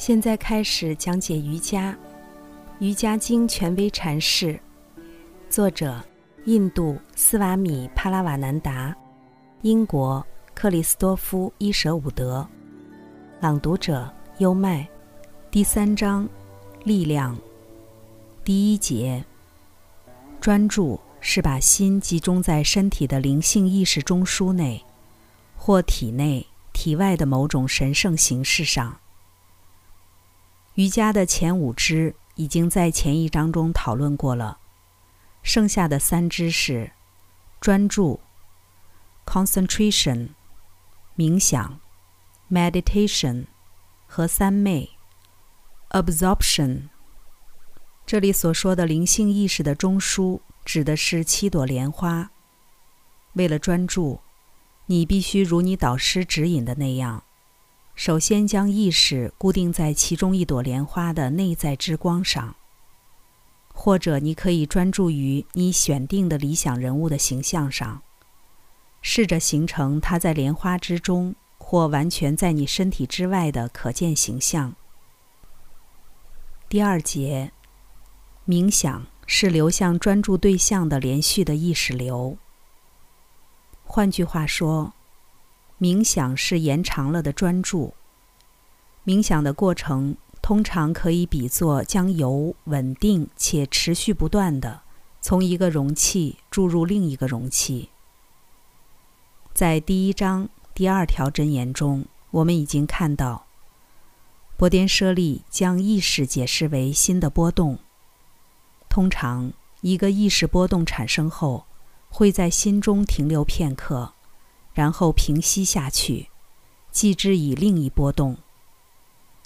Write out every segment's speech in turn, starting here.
现在开始讲解瑜伽，《瑜伽经》权威阐释，作者印度斯瓦米·帕拉瓦南达，英国克里斯多夫·伊舍伍德，朗读者优麦，第三章，力量，第一节，专注是把心集中在身体的灵性意识中枢内，或体内、体外的某种神圣形式上。瑜伽的前五支已经在前一章中讨论过了，剩下的三支是专注 （concentration）、冥想 （meditation） 和三昧 （absorption）。这里所说的灵性意识的中枢指的是七朵莲花。为了专注，你必须如你导师指引的那样。首先，将意识固定在其中一朵莲花的内在之光上，或者你可以专注于你选定的理想人物的形象上，试着形成他在莲花之中或完全在你身体之外的可见形象。第二节，冥想是流向专注对象的连续的意识流。换句话说。冥想是延长了的专注。冥想的过程通常可以比作将油稳定且持续不断的从一个容器注入另一个容器。在第一章第二条箴言中，我们已经看到，波颠舍利将意识解释为新的波动。通常，一个意识波动产生后，会在心中停留片刻。然后平息下去，继之以另一波动。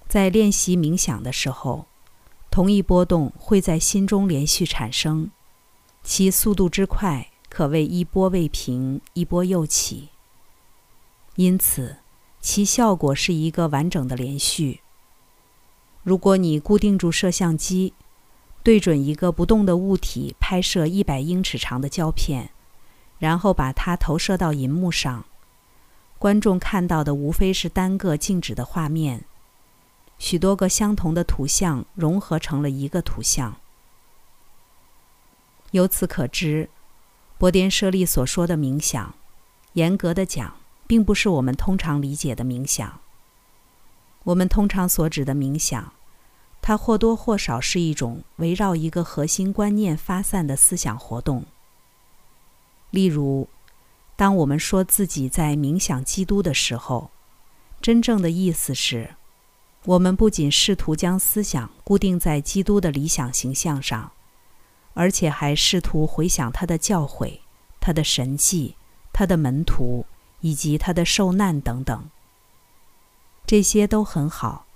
在练习冥想的时候，同一波动会在心中连续产生，其速度之快可谓一波未平，一波又起。因此，其效果是一个完整的连续。如果你固定住摄像机，对准一个不动的物体拍摄一百英尺长的胶片。然后把它投射到银幕上，观众看到的无非是单个静止的画面，许多个相同的图像融合成了一个图像。由此可知，波颠舍利所说的冥想，严格的讲，并不是我们通常理解的冥想。我们通常所指的冥想，它或多或少是一种围绕一个核心观念发散的思想活动。例如，当我们说自己在冥想基督的时候，真正的意思是，我们不仅试图将思想固定在基督的理想形象上，而且还试图回想他的教诲、他的神迹、他的门徒以及他的受难等等。这些都很好，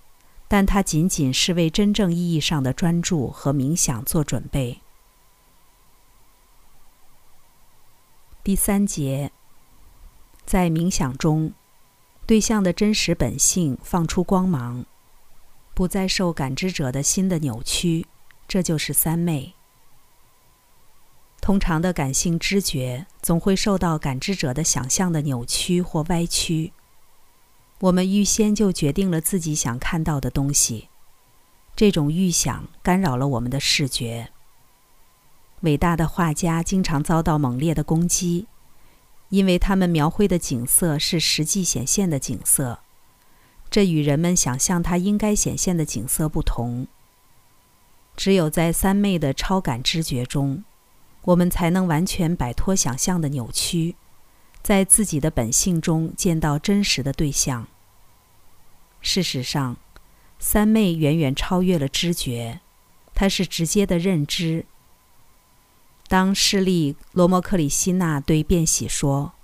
但它仅仅是为真正意义上的专注和冥想做准备。第三节，在冥想中，对象的真实本性放出光芒，不再受感知者的心的扭曲，这就是三昧。通常的感性知觉总会受到感知者的想象的扭曲或歪曲。我们预先就决定了自己想看到的东西，这种预想干扰了我们的视觉。伟大的画家经常遭到猛烈的攻击，因为他们描绘的景色是实际显现的景色，这与人们想象它应该显现的景色不同。只有在三昧的超感知觉中，我们才能完全摆脱想象的扭曲，在自己的本性中见到真实的对象。事实上，三昧远远超越了知觉，它是直接的认知。当势利罗摩克里希那对便喜说：“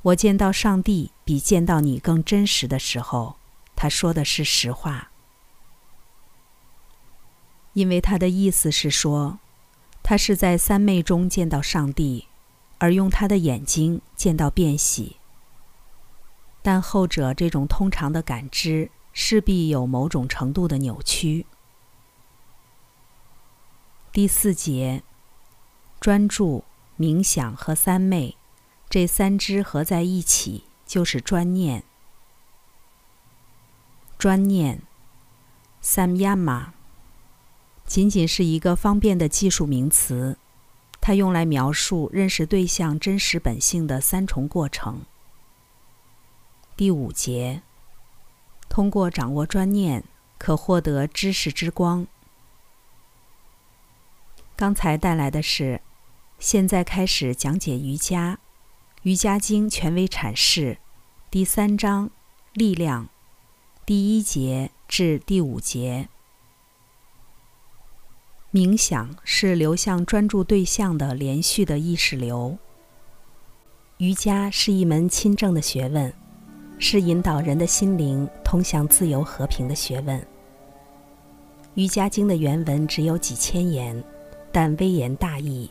我见到上帝比见到你更真实的时候，他说的是实话，因为他的意思是说，他是在三昧中见到上帝，而用他的眼睛见到便喜。但后者这种通常的感知势必有某种程度的扭曲。”第四节。专注、冥想和三昧，这三支合在一起就是专念。专念 （Samyama） 仅仅是一个方便的技术名词，它用来描述认识对象真实本性的三重过程。第五节，通过掌握专念，可获得知识之光。刚才带来的是，现在开始讲解瑜伽，《瑜伽经》权威阐释，第三章力量，第一节至第五节。冥想是流向专注对象的连续的意识流。瑜伽是一门亲政的学问，是引导人的心灵通向自由和平的学问。《瑜伽经》的原文只有几千言。但微言大义。